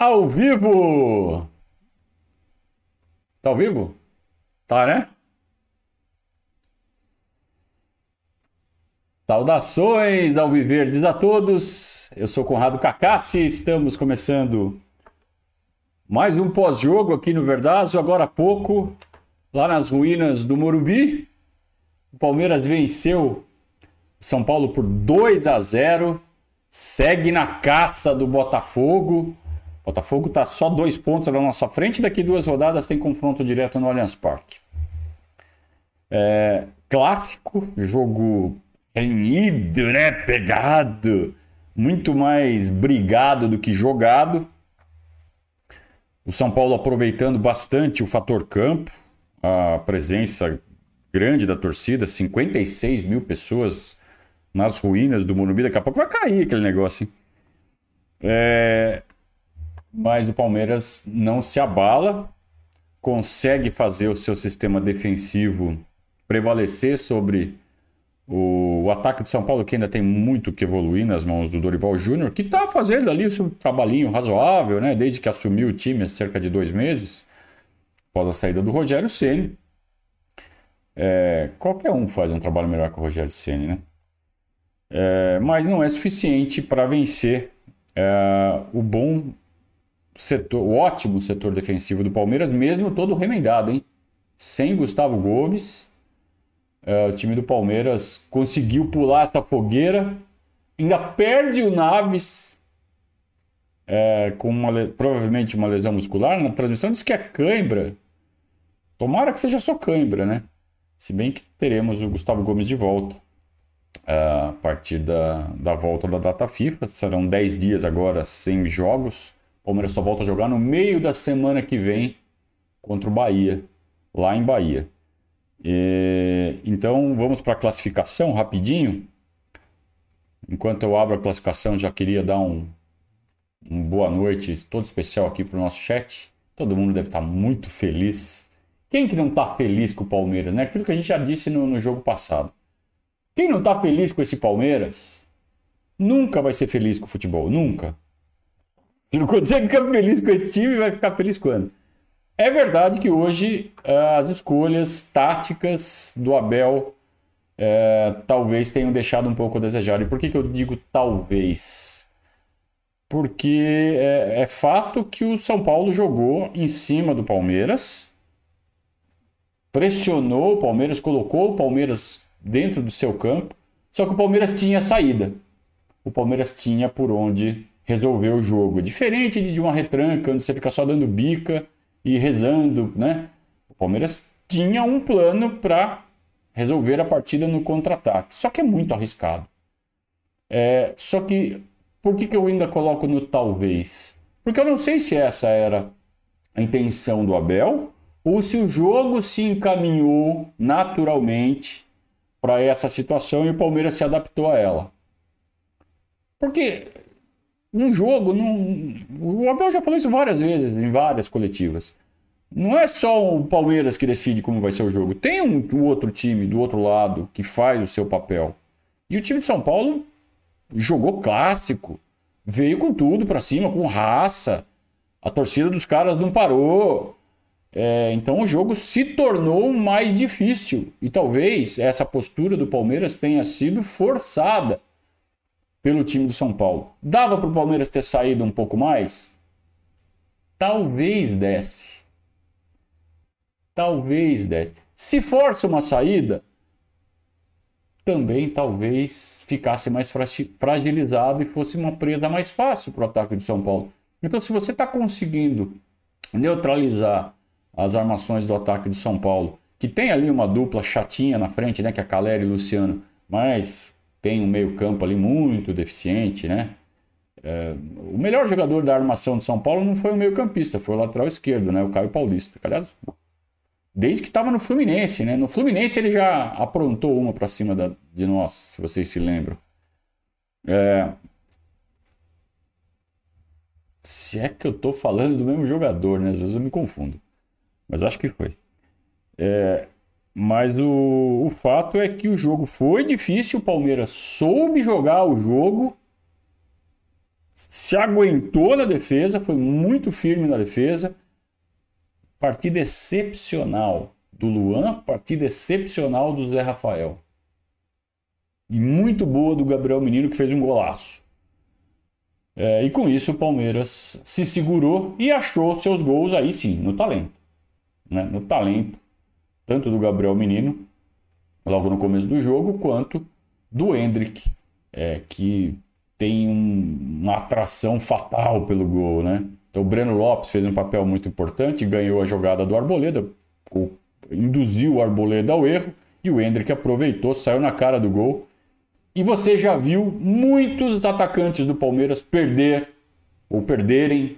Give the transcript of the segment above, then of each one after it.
Ao vivo! Tá ao vivo? Tá, né? Saudações ao Viverdes a todos. Eu sou Conrado Cacassi. Estamos começando mais um pós-jogo aqui no Verdazo. Agora há pouco, lá nas ruínas do Morumbi, o Palmeiras venceu São Paulo por 2 a 0. Segue na caça do Botafogo. Botafogo está só dois pontos na nossa frente. Daqui duas rodadas tem confronto direto no Allianz Parque. É, clássico, jogo renhido, né? Pegado, muito mais brigado do que jogado. O São Paulo aproveitando bastante o fator campo, a presença grande da torcida, 56 mil pessoas nas ruínas do Morumbi. Daqui a pouco vai cair aquele negócio. É... Mas o Palmeiras não se abala, consegue fazer o seu sistema defensivo prevalecer sobre o, ataque do São Paulo, que ainda tem muito que evoluir nas mãos do Dorival Júnior, que está fazendo ali o seu trabalhinho razoável, né? Desde que assumiu o time há cerca de dois meses, após a saída do Rogério Ceni. É, qualquer um faz um trabalho melhor que o Rogério Ceni, né? É, mas não é suficiente para vencer é, o bom setor, o ótimo setor defensivo do Palmeiras, mesmo todo remendado, hein? Sem Gustavo Gomes é, o time do Palmeiras conseguiu pular essa fogueira, ainda perde o Naves é, com uma, provavelmente uma lesão muscular. Na transmissão diz que é cãibra. Tomara que seja só cãibra, né? Se bem que teremos o Gustavo Gomes de volta é, a partir da, da volta da data FIFA. Serão 10 dias agora sem jogos. Palmeiras só volta a jogar no meio da semana que vem contra o Bahia, lá em Bahia. E, então vamos para a classificação rapidinho. Enquanto eu abro a classificação, já queria dar um, um boa noite todo especial aqui para o nosso chat. Todo mundo deve estar muito feliz. Quem que não está feliz com o Palmeiras, né? Aquilo que a gente já disse no, no jogo passado. Quem não está feliz com esse Palmeiras, nunca vai ser feliz com o futebol, nunca. Se não consegue ficar feliz com esse time, vai ficar feliz quando? É verdade que hoje eh, as escolhas táticas do Abel é, talvez tenham deixado um pouco a desejar. E por que, que eu digo talvez? Porque é, é fato que o São Paulo jogou em cima do Palmeiras, pressionou o Palmeiras, colocou o Palmeiras dentro do seu campo, só que o Palmeiras tinha saída. O Palmeiras tinha por onde resolver o jogo. Diferente de uma retranca, onde você fica só dando bica e rezando, né? O Palmeiras tinha um plano para resolver a partida no contra-ataque. Só que é muito arriscado. É, só que por que, que eu ainda coloco no talvez? Porque eu não sei se essa era a intenção do Abel ou se o jogo se encaminhou naturalmente para essa situação e o Palmeiras se adaptou a ela. Porque um jogo, não... o Abel já falou isso várias vezes, em várias coletivas. Não é só o Palmeiras que decide como vai ser o jogo. Tem um, um outro time do outro lado que faz o seu papel. E o time de São Paulo jogou clássico. Veio com tudo para cima, com raça. A torcida dos caras não parou. É, então o jogo se tornou mais difícil. E talvez essa postura do Palmeiras tenha sido forçada pelo time do São Paulo. Dava para o Palmeiras ter saído um pouco mais? Talvez desse. Talvez desse. Se força uma saída, também talvez ficasse mais fragilizado e fosse uma presa mais fácil para o ataque do São Paulo. Então, se você está conseguindo neutralizar as armações do ataque do São Paulo, que tem ali uma dupla chatinha na frente, né, que é Caleri e Luciano, mas tem um meio-campo ali muito deficiente, né? É, o melhor jogador da armação de São Paulo não foi o meio-campista, foi o lateral esquerdo, né? O Caio Paulista. Aliás, desde que estava no Fluminense, né? No Fluminense ele já aprontou uma para cima da, de nós, se vocês se lembram. É... Se é que eu tô falando do mesmo jogador, né? Às vezes eu me confundo. Mas acho que foi. É... Mas o, o fato é que o jogo foi difícil, o Palmeiras soube jogar o jogo se aguentou na defesa, foi muito firme na defesa. Partida excepcional do Luan, partida excepcional do Zé Rafael. E muito boa do Gabriel Menino, que fez um golaço. É, e com isso o Palmeiras se segurou e achou seus gols aí sim, no talento. Né? No talento, tanto do Gabriel Menino, logo no começo do jogo, quanto do Hendrick, é, que tem um, uma atração fatal pelo gol, né? Então o Breno Lopes fez um papel muito importante, ganhou a jogada do Arboleda, induziu o Arboleda ao erro e o Hendrick aproveitou, saiu na cara do gol. E você já viu muitos atacantes do Palmeiras perder ou perderem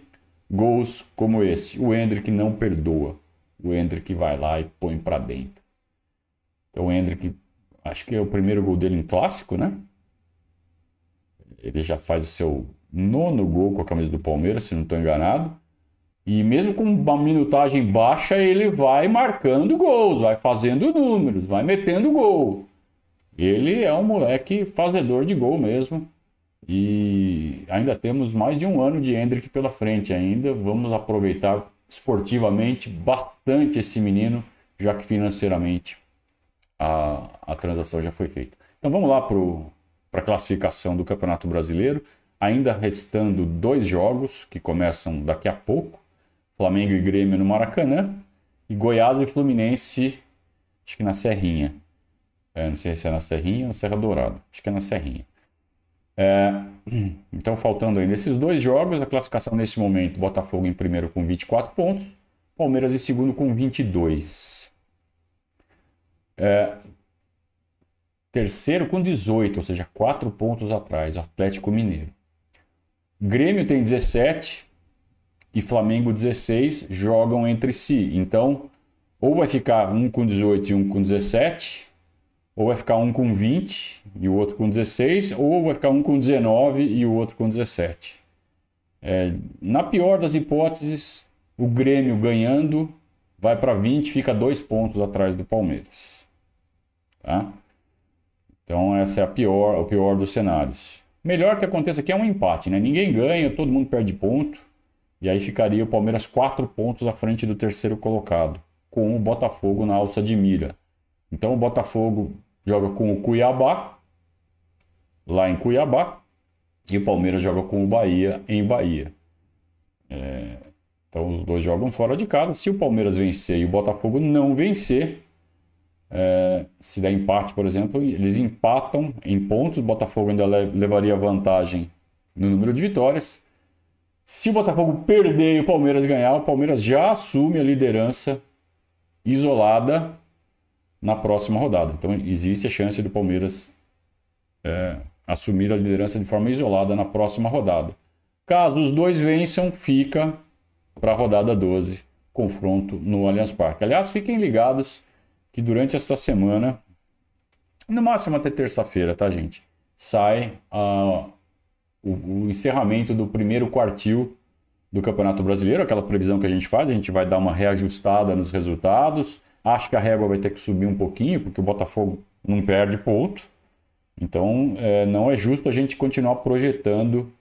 gols como esse. O Hendrick não perdoa. O Hendrick vai lá e põe para dentro. Então o Hendrick, acho que é o primeiro gol dele em clássico, né? Ele já faz o seu nono gol com a camisa do Palmeiras, se não estou enganado. E mesmo com uma minutagem baixa, ele vai marcando gols, vai fazendo números, vai metendo gol. Ele é um moleque fazedor de gol mesmo. E ainda temos mais de um ano de Hendrick pela frente ainda. Vamos aproveitar esportivamente bastante esse menino, já que financeiramente a, a transação já foi feita. Então vamos lá para a classificação do Campeonato Brasileiro. Ainda restando dois jogos que começam daqui a pouco. Flamengo e Grêmio no Maracanã e Goiás e Fluminense, acho que na Serrinha. É, não sei se é na Serrinha ou Serra Dourada, acho que é na Serrinha. É, então, faltando ainda esses dois jogos, a classificação nesse momento: Botafogo em primeiro com 24 pontos, Palmeiras em segundo com 22. É, terceiro com 18, ou seja, 4 pontos atrás, Atlético Mineiro. Grêmio tem 17, e Flamengo 16 jogam entre si. Então, ou vai ficar um com 18 e um com 17, ou vai ficar um com 20 e o outro com 16, ou vai ficar um com 19 e o outro com 17. É, na pior das hipóteses, o Grêmio ganhando vai para 20, fica dois pontos atrás do Palmeiras. Tá? Então, essa é a pior, o pior dos cenários. Melhor que aconteça aqui é um empate, né? Ninguém ganha, todo mundo perde ponto. E aí ficaria o Palmeiras quatro pontos à frente do terceiro colocado, com o Botafogo na alça de mira. Então o Botafogo joga com o Cuiabá, lá em Cuiabá, e o Palmeiras joga com o Bahia em Bahia. É... Então os dois jogam fora de casa. Se o Palmeiras vencer e o Botafogo não vencer, é... se der empate, por exemplo, eles empatam em pontos. O Botafogo ainda levaria vantagem no número de vitórias. Se o Botafogo perder e o Palmeiras ganhar, o Palmeiras já assume a liderança isolada na próxima rodada. Então existe a chance do Palmeiras é, assumir a liderança de forma isolada na próxima rodada. Caso os dois vençam, fica para a rodada 12, confronto no Allianz Parque. Aliás, fiquem ligados que durante esta semana, no máximo até terça-feira, tá, gente? Sai a o, o encerramento do primeiro quartil do Campeonato Brasileiro, aquela previsão que a gente faz, a gente vai dar uma reajustada nos resultados. Acho que a régua vai ter que subir um pouquinho, porque o Botafogo não perde ponto. Então, é, não é justo a gente continuar projetando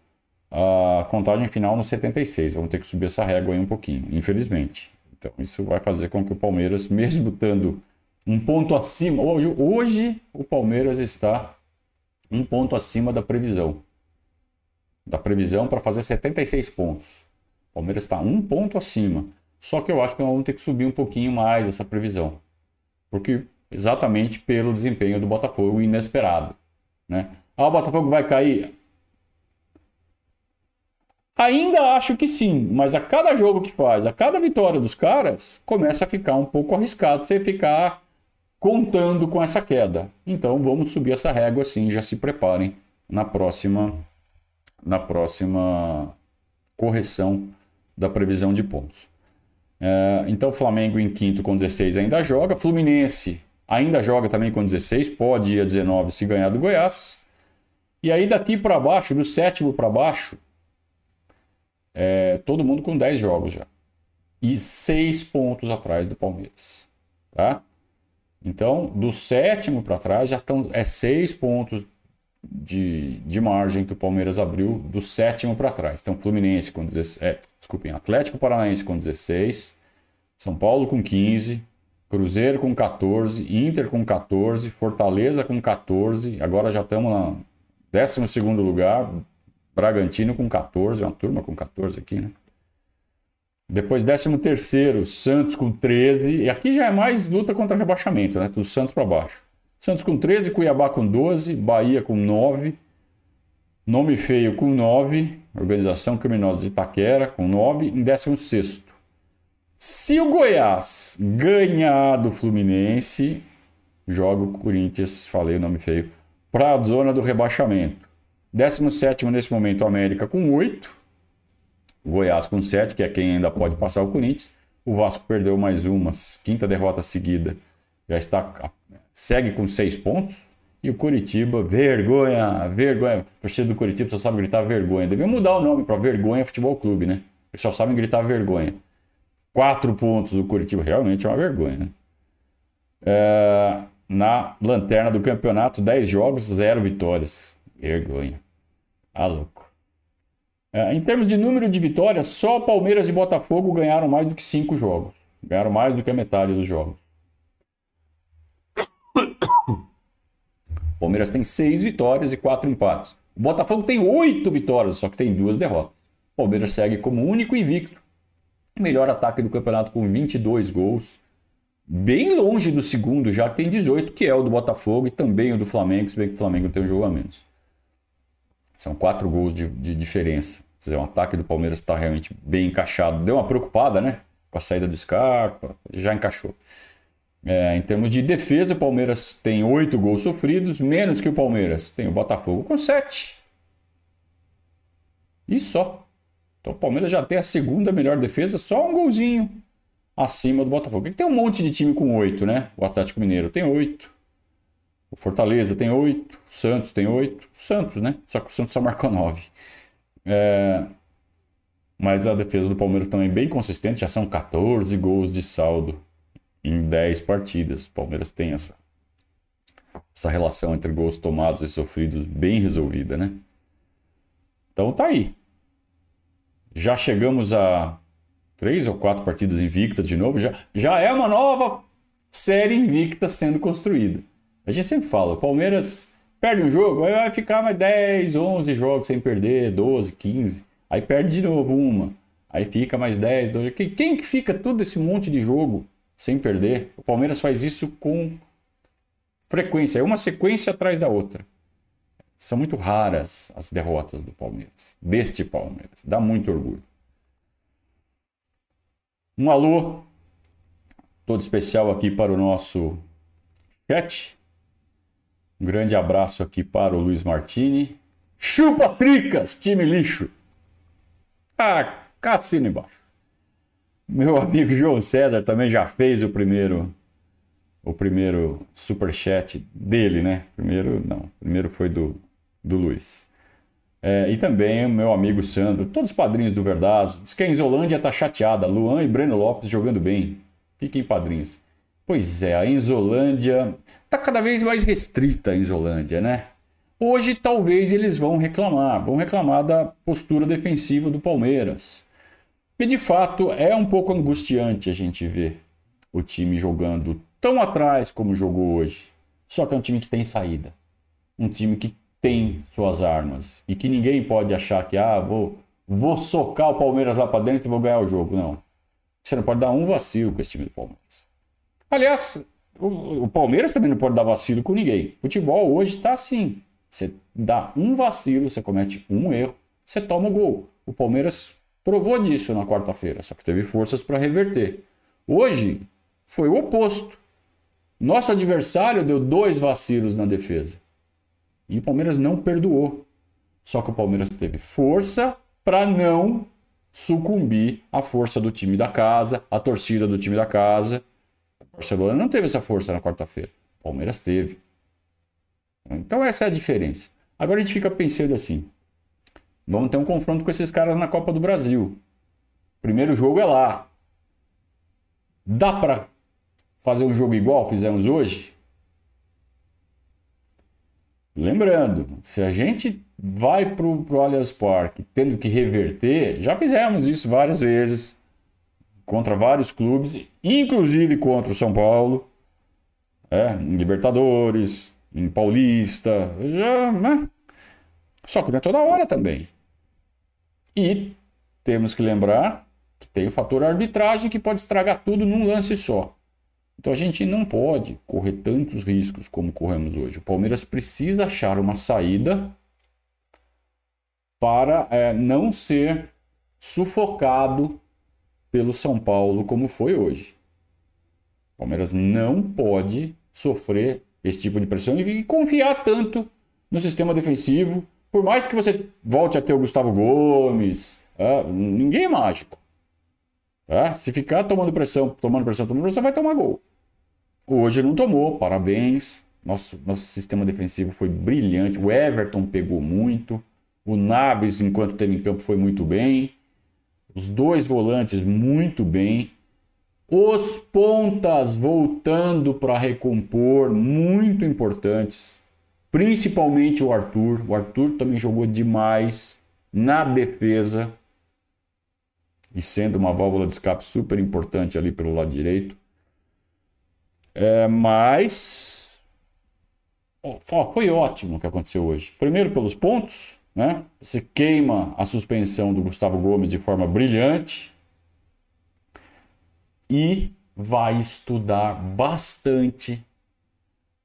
a contagem final no 76. Vamos ter que subir essa régua aí um pouquinho, infelizmente. Então, isso vai fazer com que o Palmeiras, mesmo estando um ponto acima, hoje, hoje o Palmeiras está um ponto acima da previsão da previsão para fazer 76 pontos. O Palmeiras está um ponto acima. Só que eu acho que nós vamos ter que subir um pouquinho mais essa previsão. Porque exatamente pelo desempenho do Botafogo inesperado. Né? Ah, o Botafogo vai cair? Ainda acho que sim, mas a cada jogo que faz, a cada vitória dos caras, começa a ficar um pouco arriscado você ficar contando com essa queda. Então vamos subir essa régua sim, já se preparem na próxima na próxima correção da previsão de pontos. É, então, Flamengo em quinto com 16 ainda joga. Fluminense ainda joga também com 16, pode ir a 19 se ganhar do Goiás. E aí daqui para baixo, do sétimo para baixo, é, todo mundo com 10 jogos já. E 6 pontos atrás do Palmeiras. Tá? Então, do sétimo para trás já estão é 6 pontos de, de margem que o Palmeiras abriu do sétimo para trás. Então, Fluminense com 16. É, desculpem, Atlético Paranaense com 16, São Paulo com 15, Cruzeiro com 14, Inter com 14, Fortaleza com 14, agora já estamos no 12 lugar, Bragantino com 14, uma turma com 14 aqui, né? Depois, 13 terceiro, Santos com 13. E aqui já é mais luta contra rebaixamento, né? Do Santos para baixo. Santos com 13, Cuiabá com 12, Bahia com 9, Nome Feio com 9, Organização Criminosa de Itaquera com 9, em 16. Se o Goiás ganhar do Fluminense, joga o Corinthians, falei o nome feio, para a zona do rebaixamento. 17 nesse momento, América com 8, Goiás com 7, que é quem ainda pode passar o Corinthians. O Vasco perdeu mais uma, quinta derrota seguida, já está segue com seis pontos. E o Curitiba, vergonha, vergonha. O torcedor do Curitiba só sabe gritar vergonha. Devia mudar o nome para Vergonha Futebol Clube, né? Eles só sabem gritar vergonha. Quatro pontos do Curitiba, realmente é uma vergonha, né? É, na lanterna do campeonato, 10 jogos, 0 vitórias. Vergonha. Ah, louco. É, em termos de número de vitórias, só Palmeiras e Botafogo ganharam mais do que 5 jogos. Ganharam mais do que a metade dos jogos. Palmeiras tem seis vitórias e quatro empates. O Botafogo tem oito vitórias, só que tem duas derrotas. O Palmeiras segue como único invicto. Melhor ataque do campeonato com 22 gols. Bem longe do segundo, já que tem 18, que é o do Botafogo e também o do Flamengo, se bem que o Flamengo tem um jogo a menos. São quatro gols de, de diferença. Quer dizer, o ataque do Palmeiras está realmente bem encaixado. Deu uma preocupada, né? Com a saída do Scarpa, já encaixou. É, em termos de defesa, o Palmeiras tem oito gols sofridos, menos que o Palmeiras. Tem o Botafogo com sete. E só. Então o Palmeiras já tem a segunda melhor defesa, só um golzinho acima do Botafogo. Tem um monte de time com oito, né? O Atlético Mineiro tem oito. O Fortaleza tem oito. O Santos tem oito. O Santos, né? Só que o Santos só marcou nove. É... Mas a defesa do Palmeiras também bem consistente, já são 14 gols de saldo em 10 partidas. O Palmeiras tem essa, essa relação entre gols tomados e sofridos bem resolvida, né? Então tá aí. Já chegamos a três ou quatro partidas invictas de novo. Já, já é uma nova série invicta sendo construída. A gente sempre fala, o Palmeiras perde um jogo, aí vai ficar mais 10, 11 jogos sem perder, 12, 15. Aí perde de novo uma. Aí fica mais 10, 12. Quem, que fica todo esse monte de jogo sem perder. O Palmeiras faz isso com frequência, é uma sequência atrás da outra. São muito raras as derrotas do Palmeiras, deste Palmeiras. Dá muito orgulho. Um alô todo especial aqui para o nosso chat. Um grande abraço aqui para o Luiz Martini. Chupa tricas, time lixo. Ah, cassino embaixo. Meu amigo João César também já fez o primeiro o primeiro super chat dele, né? Primeiro não, primeiro foi do, do Luiz. É, e também o meu amigo Sandro, todos os padrinhos do Verdazo. Diz que a Enzolândia tá chateada. Luan e Breno Lopes jogando bem. Fiquem padrinhos. Pois é, a Enzolândia tá cada vez mais restrita a Enzolândia, né? Hoje talvez eles vão reclamar, vão reclamar da postura defensiva do Palmeiras. E de fato é um pouco angustiante a gente ver o time jogando tão atrás como jogou hoje. Só que é um time que tem saída. Um time que tem suas armas. E que ninguém pode achar que, ah, vou, vou socar o Palmeiras lá para dentro e vou ganhar o jogo. Não. Você não pode dar um vacilo com esse time do Palmeiras. Aliás, o, o Palmeiras também não pode dar vacilo com ninguém. Futebol hoje está assim. Você dá um vacilo, você comete um erro, você toma o gol. O Palmeiras provou disso na quarta-feira, só que teve forças para reverter. Hoje foi o oposto. Nosso adversário deu dois vacilos na defesa. E o Palmeiras não perdoou. Só que o Palmeiras teve força para não sucumbir à força do time da casa, à torcida do time da casa. O Barcelona não teve essa força na quarta-feira. O Palmeiras teve. Então essa é a diferença. Agora a gente fica pensando assim: Vamos ter um confronto com esses caras na Copa do Brasil. Primeiro jogo é lá. Dá para fazer um jogo igual fizemos hoje? lembrando, se a gente vai para o Allianz Parque tendo que reverter, já fizemos isso várias vezes contra vários clubes, inclusive contra o São Paulo, é, em Libertadores, em Paulista, já, né? Só que não é toda hora também. E temos que lembrar que tem o fator arbitragem que pode estragar tudo num lance só. Então a gente não pode correr tantos riscos como corremos hoje. O Palmeiras precisa achar uma saída para é, não ser sufocado pelo São Paulo como foi hoje. O Palmeiras não pode sofrer esse tipo de pressão e confiar tanto no sistema defensivo. Por mais que você volte a ter o Gustavo Gomes, é, ninguém é mágico. É, se ficar tomando pressão, tomando pressão, tomando pressão, vai tomar gol. Hoje não tomou, parabéns. Nosso, nosso sistema defensivo foi brilhante. O Everton pegou muito. O Naves, enquanto teve em campo, foi muito bem. Os dois volantes, muito bem. Os pontas voltando para recompor, muito importantes. Principalmente o Arthur. O Arthur também jogou demais na defesa. E sendo uma válvula de escape super importante ali pelo lado direito. É, mas foi ótimo o que aconteceu hoje. Primeiro pelos pontos, né? Você queima a suspensão do Gustavo Gomes de forma brilhante e vai estudar bastante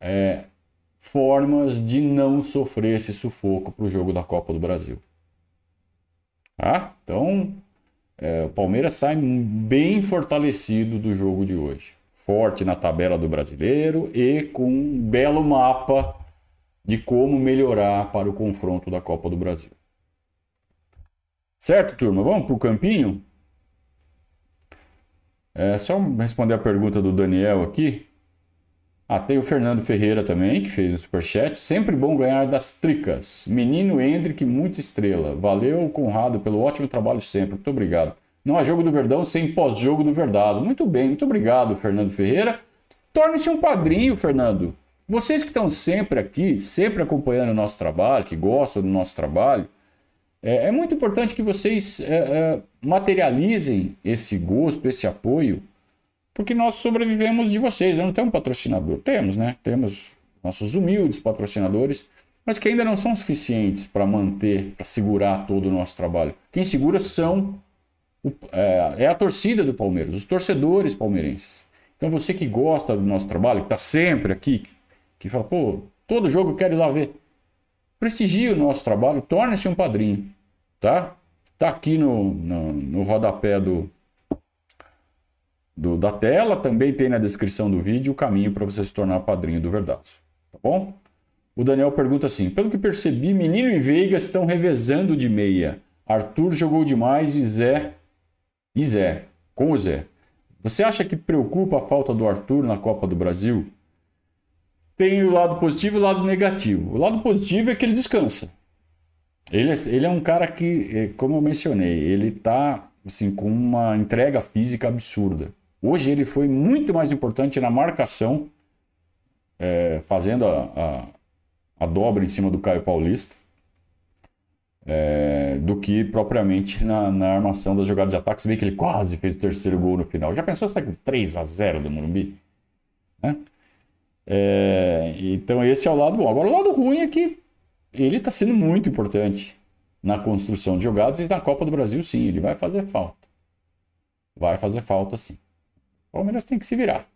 é, formas de não sofrer esse sufoco para o jogo da Copa do Brasil. Tá? Então, é, o Palmeiras sai bem fortalecido do jogo de hoje forte na tabela do brasileiro e com um belo mapa de como melhorar para o confronto da Copa do Brasil. Certo, turma? Vamos para o campinho? É só responder a pergunta do Daniel aqui. Ah, tem o Fernando Ferreira também, que fez o superchat. Sempre bom ganhar das tricas. Menino Hendrick, muita estrela. Valeu, Conrado, pelo ótimo trabalho sempre. Muito obrigado. Não há jogo do Verdão sem pós-jogo do Verdazo. Muito bem, muito obrigado, Fernando Ferreira. Torne-se um padrinho, Fernando. Vocês que estão sempre aqui, sempre acompanhando o nosso trabalho, que gostam do nosso trabalho, é, é muito importante que vocês é, é, materializem esse gosto, esse apoio, porque nós sobrevivemos de vocês. Não temos patrocinador. Temos, né? Temos nossos humildes patrocinadores, mas que ainda não são suficientes para manter, para segurar todo o nosso trabalho. Quem segura são é, é a torcida do Palmeiras, os torcedores palmeirenses. Então você que gosta do nosso trabalho, que está sempre aqui, que fala, pô, todo jogo eu quero ir lá ver. Prestigie o nosso trabalho, torne-se um padrinho, tá? Tá aqui no, no, no rodapé do, do, da tela, também tem na descrição do vídeo o caminho para você se tornar padrinho do Verdaço, tá bom? O Daniel pergunta assim: pelo que percebi, Menino e Veiga estão revezando de meia. Arthur jogou demais e Zé e Zé, com o Zé. Você acha que preocupa a falta do Arthur na Copa do Brasil? Tem o lado positivo e o lado negativo. O lado positivo é que ele descansa. Ele, é, ele é um cara que, é, como eu mencionei, ele está assim, com uma entrega física absurda. Hoje ele foi muito mais importante na marcação, é, fazendo a, a, a dobra em cima do Caio Paulista é, do que propriamente na, na, armação das jogadas de ataque. Você vê que ele quase fez o terceiro gol no final. Já pensou se é com 3 a 0 do Morumbi? Né? É, então esse é o lado bom. Agora o lado ruim é que ele está sendo muito importante na construção de jogadas e na Copa do Brasil sim, ele vai fazer falta. Vai fazer falta sim. Palmeiras tem que se virar.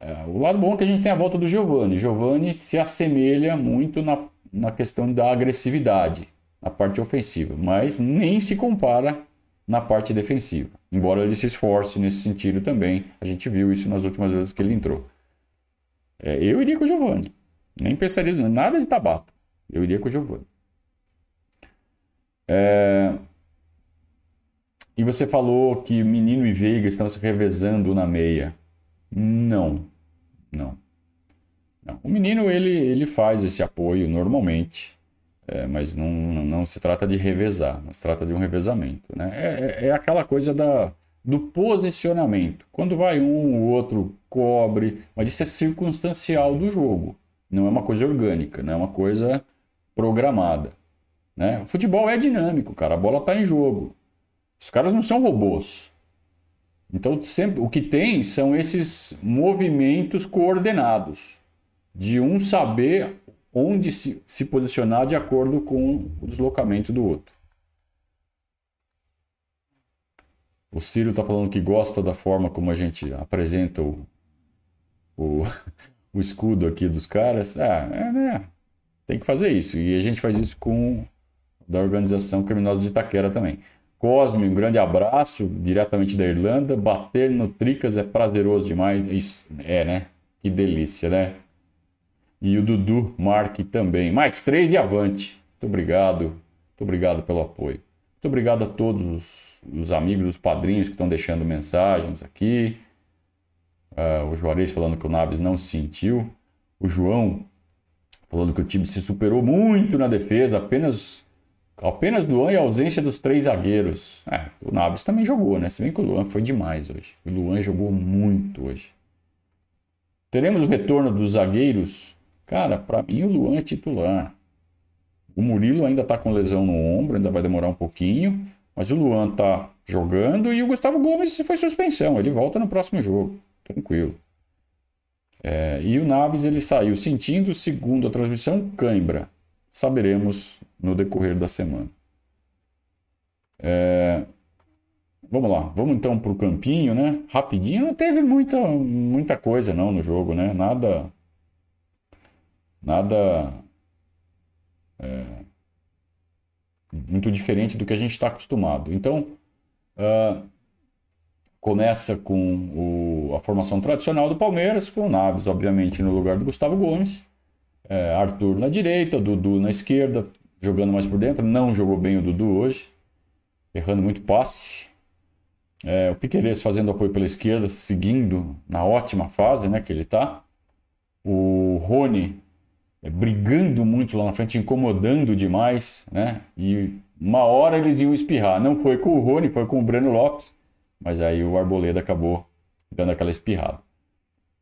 É, o lado bom é que a gente tem a volta do Giovani. Giovani se assemelha muito na na questão da agressividade, na parte ofensiva, mas nem se compara na parte defensiva. Embora ele se esforce nesse sentido também, a gente viu isso nas últimas vezes que ele entrou. É, eu iria com o Giovani. Nem pensaria nada de Tabata. Eu iria com o Giovani. É... E você falou que Menino e Veiga estão se revezando na meia. Não, não. Não. O menino ele, ele faz esse apoio normalmente, é, mas não, não se trata de revezar, não se trata de um revezamento. Né? É, é, é aquela coisa da, do posicionamento. Quando vai um, o outro cobre, mas isso é circunstancial do jogo. Não é uma coisa orgânica, não é uma coisa programada. Né? O futebol é dinâmico, cara. A bola está em jogo. Os caras não são robôs. Então, sempre, o que tem são esses movimentos coordenados, de um saber onde se, se posicionar de acordo com o deslocamento do outro. O Ciro está falando que gosta da forma como a gente apresenta o, o, o escudo aqui dos caras. Ah, é, né? Tem que fazer isso. E a gente faz isso com da organização Criminosa de Itaquera também. Cosme, um grande abraço, diretamente da Irlanda. Bater no Tricas é prazeroso demais. Isso, é, né? Que delícia, né? E o Dudu Mark também. Mais três e avante. Muito obrigado. Muito obrigado pelo apoio. Muito obrigado a todos os, os amigos, os padrinhos que estão deixando mensagens aqui. Uh, o Juarez falando que o Naves não sentiu. O João falando que o time se superou muito na defesa, apenas apenas Luan e a ausência dos três zagueiros. É, o Naves também jogou, né? Se bem que o Luan foi demais hoje. O Luan jogou muito hoje. Teremos o retorno dos zagueiros Cara, para mim o Luan é titular. O Murilo ainda tá com lesão no ombro, ainda vai demorar um pouquinho. Mas o Luan tá jogando e o Gustavo Gomes foi suspensão. Ele volta no próximo jogo. Tranquilo. É, e o Naves ele saiu sentindo, segundo a transmissão, cãibra. Saberemos no decorrer da semana. É, vamos lá, vamos então para o campinho, né? Rapidinho, não teve muita, muita coisa não no jogo, né? Nada nada é, muito diferente do que a gente está acostumado. Então, uh, começa com o, a formação tradicional do Palmeiras, com o Naves, obviamente, no lugar do Gustavo Gomes, é, Arthur na direita, Dudu na esquerda, jogando mais por dentro. Não jogou bem o Dudu hoje, errando muito passe. É, o Piqueires fazendo apoio pela esquerda, seguindo na ótima fase né, que ele está. O Rony é, brigando muito lá na frente, incomodando demais, né? E uma hora eles iam espirrar. Não foi com o Rony, foi com o Breno Lopes, mas aí o Arboleda acabou dando aquela espirrada.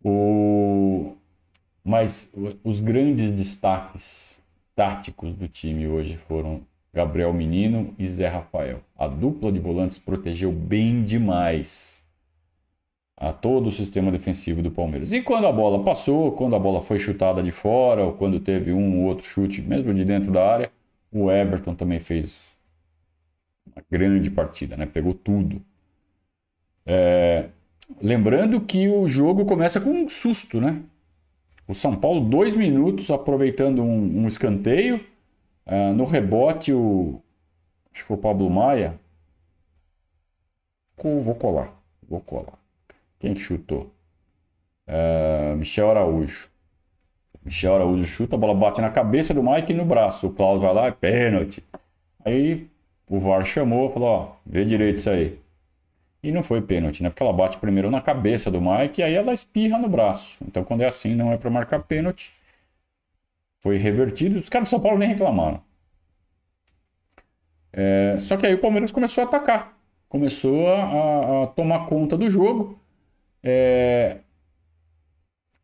O... Mas os grandes destaques táticos do time hoje foram Gabriel Menino e Zé Rafael. A dupla de volantes protegeu bem demais a todo o sistema defensivo do Palmeiras. E quando a bola passou, quando a bola foi chutada de fora, ou quando teve um ou outro chute, mesmo de dentro da área, o Everton também fez uma grande partida, né? Pegou tudo. É... Lembrando que o jogo começa com um susto, né? O São Paulo, dois minutos, aproveitando um, um escanteio. É, no rebote, o. Acho que foi o Pablo Maia. Vou colar. Vou colar. Quem que chutou? Uh, Michel Araújo. Michel Araújo chuta, a bola bate na cabeça do Mike e no braço. O Klaus vai lá, é pênalti. Aí o VAR chamou, falou: ó, vê direito isso aí. E não foi pênalti, né? Porque ela bate primeiro na cabeça do Mike e aí ela espirra no braço. Então quando é assim, não é para marcar pênalti. Foi revertido. Os caras de São Paulo nem reclamaram. É, só que aí o Palmeiras começou a atacar. Começou a, a tomar conta do jogo é,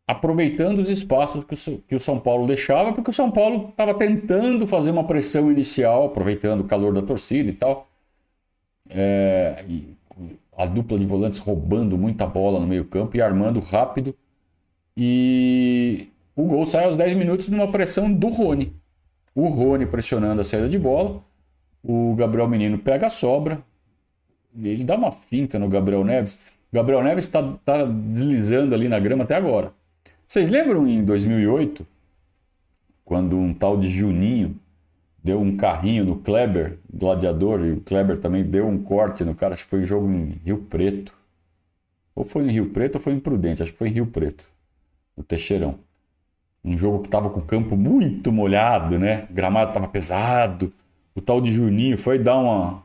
aproveitando os espaços que o, que o, São Paulo deixava, porque o São Paulo estava tentando fazer uma pressão inicial, aproveitando o calor da torcida e tal. É, e a dupla de volantes roubando muita bola no meio-campo e armando rápido. E o gol sai aos 10 minutos numa pressão do Rony. O Rony pressionando a saída de bola. O Gabriel Menino pega a sobra. Ele dá uma finta no Gabriel Neves. Gabriel Neves está tá deslizando ali na grama até agora. Vocês lembram em 2008, quando um tal de Juninho deu um carrinho no Kleber, gladiador, e o Kleber também deu um corte no cara, acho que foi um jogo em Rio Preto. Ou foi em Rio Preto ou foi em Prudente, acho que foi em Rio Preto, no Teixeirão. Um jogo que estava com o campo muito molhado, né? O gramado estava pesado. O tal de Juninho foi dar uma.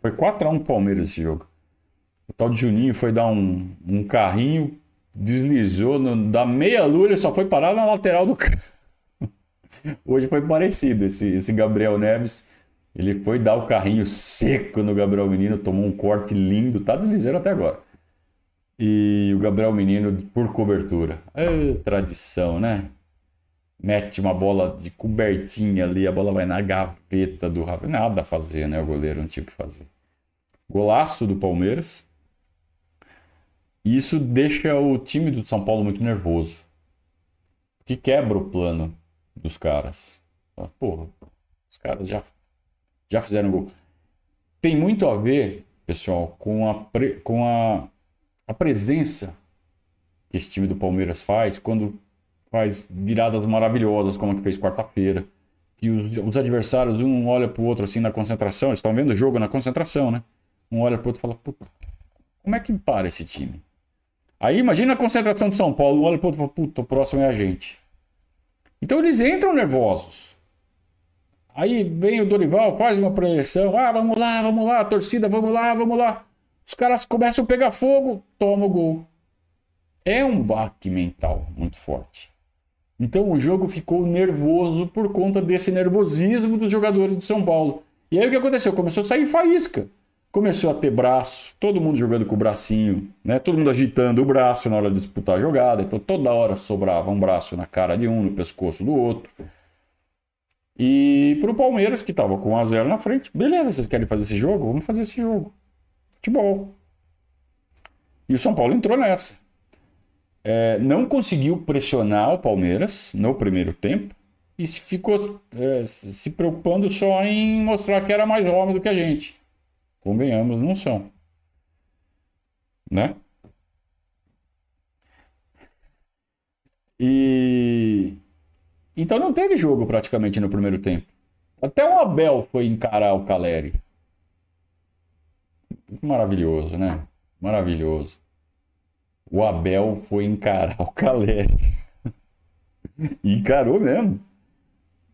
Foi 4x1 Palmeiras esse jogo. O tal de Juninho foi dar um, um carrinho, deslizou, no, da meia lua ele só foi parar na lateral do carro. Hoje foi parecido esse, esse Gabriel Neves. Ele foi dar o carrinho seco no Gabriel Menino, tomou um corte lindo, tá deslizando até agora. E o Gabriel Menino por cobertura. É, tradição, né? mete uma bola de cobertinha ali, a bola vai na gaveta do Rafa. Nada a fazer, né? O goleiro não tinha o que fazer. Golaço do Palmeiras. Isso deixa o time do São Paulo muito nervoso. Que quebra o plano dos caras. Porra, os caras já, já fizeram gol. Tem muito a ver, pessoal, com a, pre, com a, a presença que esse time do Palmeiras faz quando faz viradas maravilhosas, como a que fez quarta-feira. Que os, os, adversários, um olha pro outro assim na concentração, eles estão vendo o jogo na concentração, né? Um olha pro outro e fala, puta, como é que para esse time? Aí imagina a concentração de São Paulo, um olha pro outro e fala, puta, o próximo é a gente. Então eles entram nervosos. Aí vem o Dorival, faz uma projeção, ah, vamos lá, vamos lá, torcida, vamos lá, vamos lá. Os caras começam a pegar fogo, toma o gol. É um baque mental muito forte. Então o jogo ficou nervoso por conta desse nervosismo dos jogadores do São Paulo. E aí o que aconteceu? Começou a sair faísca. Começou a ter braço, todo mundo jogando com o bracinho, né? Todo mundo agitando o braço na hora de disputar a jogada. Então toda hora sobrava um braço na cara de um, no pescoço do outro. E pro Palmeiras, que tava com 1 a 0 na frente, beleza, vocês querem fazer esse jogo? Vamos fazer esse jogo. Futebol. E o São Paulo entrou nessa é, não conseguiu pressionar o Palmeiras no primeiro tempo e ficou é, se preocupando só em mostrar que era mais homem do que a gente. Convenhamos, não são. Né? E então não teve jogo praticamente no primeiro tempo. Até o Abel foi encarar o Caleri. Maravilhoso, né? Maravilhoso o Abel foi encarar o Caleri. encarou mesmo.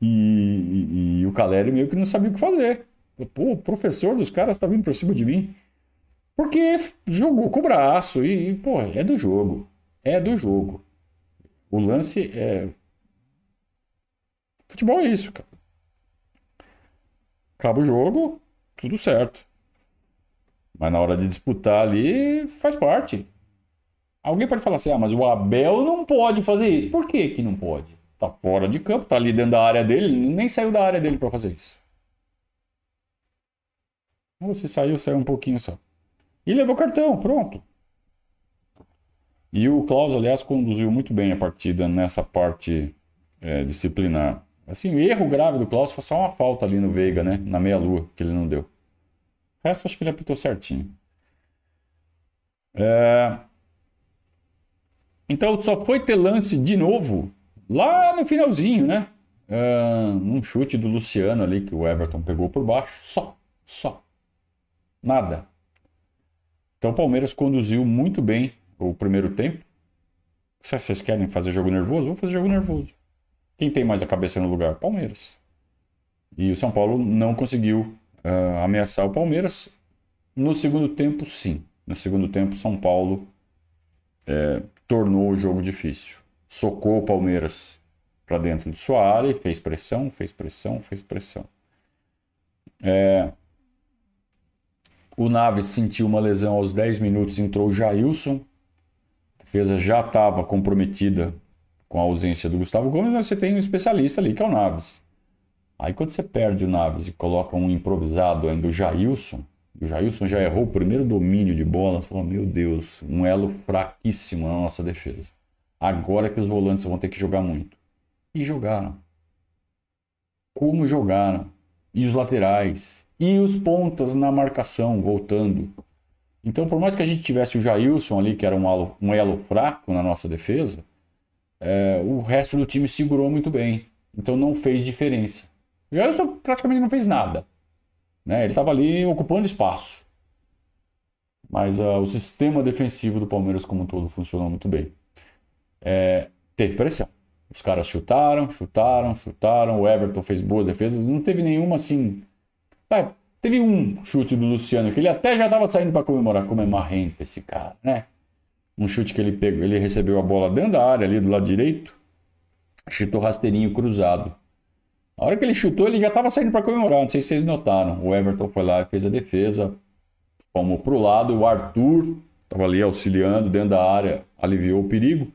E, e, e, o Caleri meio que não sabia o que fazer. Pô, o professor dos caras tá vindo por cima de mim. Porque jogou com o braço e, e pô, é do jogo. É do jogo. O lance é. Futebol é isso, cara. Acaba o jogo, tudo certo. Mas na hora de disputar ali, faz parte. Alguém pode falar assim, ah, mas o Abel não pode fazer isso. Por que que não pode? Tá fora de campo, tá ali dentro da área dele, nem saiu da área dele para fazer isso. Se saiu, saiu um pouquinho só. E levou cartão, pronto. E o Klaus, aliás, conduziu muito bem a partida nessa parte é, disciplinar. Assim, o erro grave do Klaus foi só uma falta ali no Veiga, né? Na meia-lua, que ele não deu. O resto acho que ele apitou certinho. É... Então só foi ter lance de novo lá no finalzinho, né? Uh, um chute do Luciano ali que o Everton pegou por baixo. Só, só. Nada. Então o Palmeiras conduziu muito bem o primeiro tempo. Se vocês querem fazer jogo nervoso, vamos fazer jogo nervoso. Quem tem mais a cabeça no lugar? Palmeiras. E o São Paulo não conseguiu uh, ameaçar o Palmeiras. No segundo tempo, sim. No segundo tempo, São Paulo é, tornou o jogo difícil. Socou o Palmeiras para dentro de sua área e fez pressão, fez pressão, fez pressão. É... O Naves sentiu uma lesão aos 10 minutos, entrou o Jailson. A defesa já estava comprometida com a ausência do Gustavo Gomes, mas você tem um especialista ali, que é o Naves. Aí quando você perde o Naves e coloca um improvisado ainda, o Jailson, o Jailson já errou o primeiro domínio de bola. Falou, meu Deus, um elo fraquíssimo na nossa defesa. Agora que os volantes vão ter que jogar muito. E jogaram. Como jogaram. E os laterais. E os pontas na marcação, voltando. Então, por mais que a gente tivesse o Jailson ali, que era um elo, um elo fraco na nossa defesa, é, o resto do time segurou muito bem. Então não fez diferença. O Jailson praticamente não fez nada. Né? Ele estava ali ocupando espaço. Mas uh, o sistema defensivo do Palmeiras como um todo funcionou muito bem. É, teve pressão. Os caras chutaram, chutaram, chutaram. O Everton fez boas defesas. Não teve nenhuma assim. É, teve um chute do Luciano que ele até já estava saindo para comemorar. Como é marrento esse cara, né? Um chute que ele pegou, ele recebeu a bola dentro da área ali do lado direito, chutou rasteirinho cruzado. A hora que ele chutou, ele já estava saindo para comemorar. Não sei se vocês notaram. O Everton foi lá e fez a defesa. Palmou para o lado. O Arthur estava ali auxiliando dentro da área, aliviou o perigo.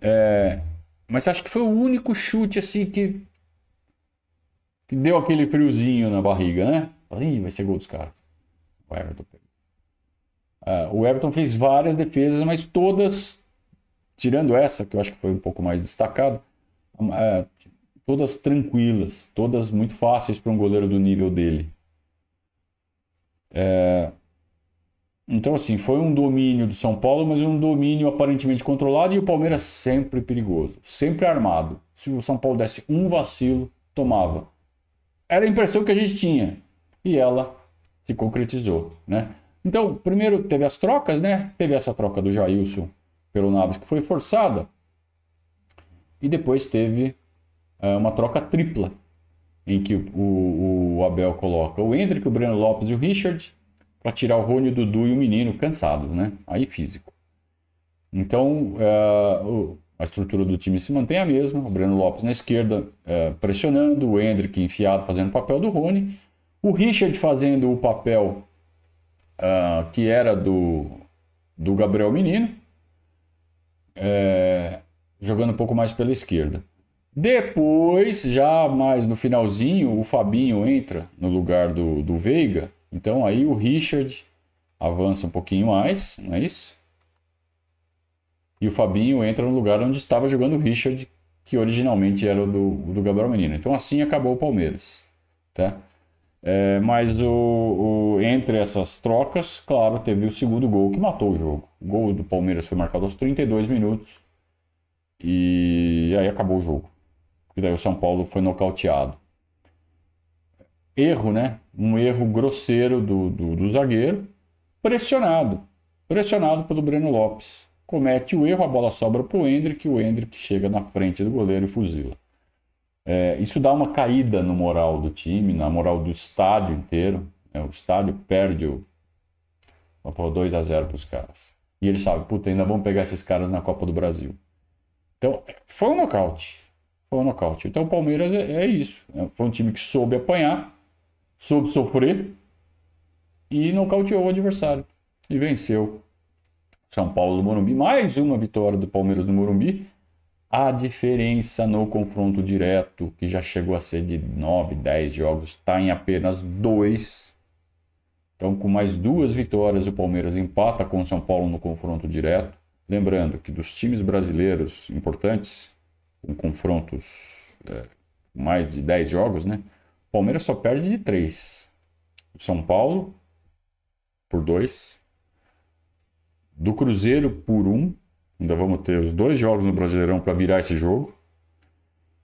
É... Mas acho que foi o único chute assim que deu aquele friozinho na barriga, né? Ih, vai ser gol dos caras. O Everton pegou. Uh, o Everton fez várias defesas, mas todas, tirando essa, que eu acho que foi um pouco mais destacado, uh, todas tranquilas, todas muito fáceis para um goleiro do nível dele. É... Então, assim, foi um domínio do São Paulo, mas um domínio aparentemente controlado e o Palmeiras sempre perigoso, sempre armado. Se o São Paulo desse um vacilo, tomava. Era a impressão que a gente tinha e ela se concretizou, né? Então, primeiro teve as trocas, né? Teve essa troca do Jailson pelo Naves que foi forçada. E depois teve é, uma troca tripla, em que o, o Abel coloca o Hendrick, o Breno Lopes e o Richard para tirar o Rony, o Dudu e o menino cansados, né? Aí físico. Então, é, a estrutura do time se mantém a mesma. O Breno Lopes na esquerda é, pressionando, o Hendrick enfiado fazendo o papel do Rony, o Richard fazendo o papel uh, que era do, do Gabriel Menino, é, jogando um pouco mais pela esquerda. Depois, já mais no finalzinho, o Fabinho entra no lugar do, do Veiga. Então aí o Richard avança um pouquinho mais, não é isso? E o Fabinho entra no lugar onde estava jogando o Richard, que originalmente era o do, do Gabriel Menino. Então assim acabou o Palmeiras. Tá? É, mas o, o, entre essas trocas, claro, teve o segundo gol que matou o jogo. O gol do Palmeiras foi marcado aos 32 minutos. E aí acabou o jogo. E daí o São Paulo foi nocauteado. Erro, né? Um erro grosseiro do, do, do zagueiro, pressionado. Pressionado pelo Breno Lopes. Comete o erro, a bola sobra para o Hendrick, o Hendrick chega na frente do goleiro e fuzila. É, isso dá uma caída no moral do time, na moral do estádio inteiro. É, o estádio perde o. Vai 2 a 0 para os caras. E ele sabe, puta, ainda vão pegar esses caras na Copa do Brasil. Então, foi um nocaute foi um nocaute. Então o Palmeiras é, é isso. É, foi um time que soube apanhar, soube sofrer e nocauteou o adversário. E venceu São Paulo no Morumbi. Mais uma vitória do Palmeiras no Morumbi. A diferença no confronto direto, que já chegou a ser de 9, 10 jogos, está em apenas dois. Então, com mais duas vitórias, o Palmeiras empata com o São Paulo no confronto direto. Lembrando que dos times brasileiros importantes, com confrontos é, mais de 10 jogos, né? O Palmeiras só perde de 3. O São Paulo por 2. Do Cruzeiro por 1. Um. Ainda vamos ter os dois jogos no Brasileirão para virar esse jogo.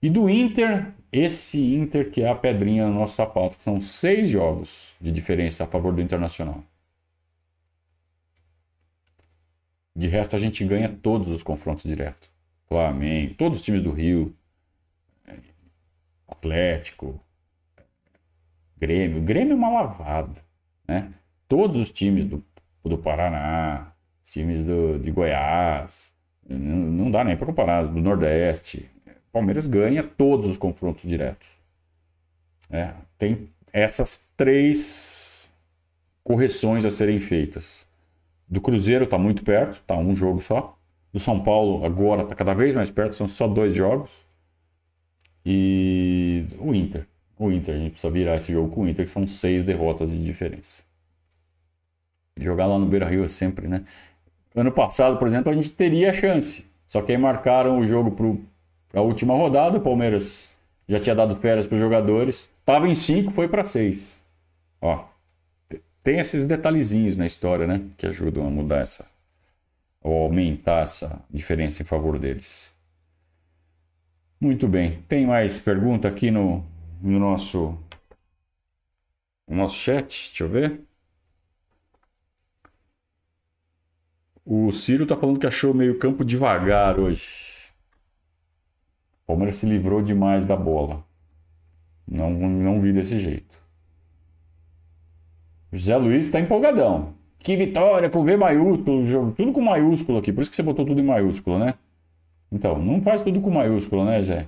E do Inter, esse Inter que é a pedrinha no nosso sapato, são seis jogos de diferença a favor do Internacional. De resto, a gente ganha todos os confrontos diretos. Flamengo, todos os times do Rio, Atlético, Grêmio. O Grêmio é uma lavada, né? Todos os times do, do Paraná, times do, de Goiás, não, não dá nem para comparar, do Nordeste. Palmeiras ganha todos os confrontos diretos. É, tem essas três correções a serem feitas. Do Cruzeiro está muito perto, está um jogo só do São Paulo agora está cada vez mais perto, são só dois jogos. E o Inter. O Inter, a gente precisa virar esse jogo com o Inter, que são seis derrotas de diferença. Jogar lá no Beira Rio é sempre, né? Ano passado, por exemplo, a gente teria a chance. Só que aí marcaram o jogo para a última rodada. O Palmeiras já tinha dado férias para os jogadores. Tava em cinco, foi para seis. Ó, tem esses detalhezinhos na história, né? Que ajudam a mudar essa, ou aumentar essa diferença em favor deles. Muito bem. Tem mais pergunta aqui no, no nosso no nosso chat? Deixa eu ver. O Ciro tá falando que achou meio campo devagar hoje. O Palmeiras se livrou demais da bola. Não, não vi desse jeito. O José Luiz está empolgadão. Que vitória, com V maiúsculo, jogo, tudo com maiúsculo aqui. Por isso que você botou tudo em maiúsculo, né? Então, não faz tudo com maiúsculo, né, Zé?